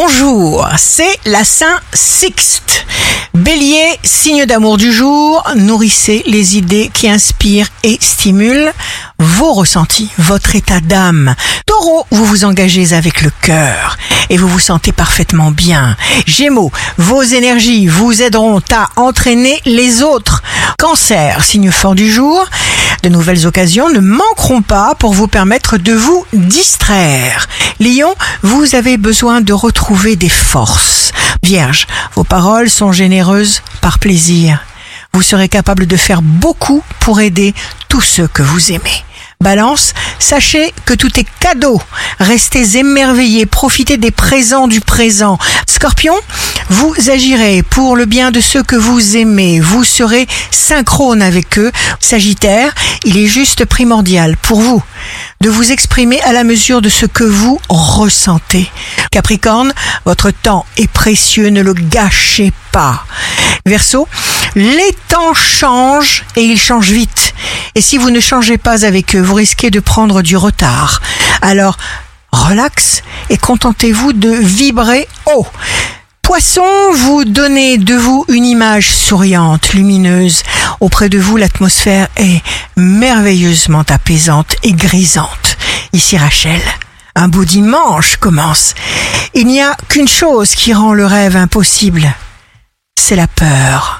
bonjour, c'est la Saint Sixte. Bélier, signe d'amour du jour, nourrissez les idées qui inspirent et stimulent vos ressentis, votre état d'âme. Taureau, vous vous engagez avec le cœur et vous vous sentez parfaitement bien. Gémeaux, vos énergies vous aideront à entraîner les autres. Cancer, signe fort du jour, de nouvelles occasions ne manqueront pas pour vous permettre de vous distraire. Lion, vous avez besoin de retrouver des forces. Vierge, vos paroles sont généreuses par plaisir. Vous serez capable de faire beaucoup pour aider tous ceux que vous aimez. Balance, sachez que tout est cadeau. Restez émerveillés, profitez des présents du présent. Scorpion, vous agirez pour le bien de ceux que vous aimez. Vous serez synchrone avec eux. Sagittaire, il est juste primordial pour vous de vous exprimer à la mesure de ce que vous ressentez. Capricorne, votre temps est précieux, ne le gâchez pas. Verseau, les temps changent et ils changent vite. Et si vous ne changez pas avec eux, vous risquez de prendre du retard. Alors, relax et contentez-vous de vibrer haut. Poisson, vous donnez de vous une image souriante, lumineuse. Auprès de vous, l'atmosphère est merveilleusement apaisante et grisante. Ici Rachel, un beau dimanche commence. Il n'y a qu'une chose qui rend le rêve impossible. C'est la peur.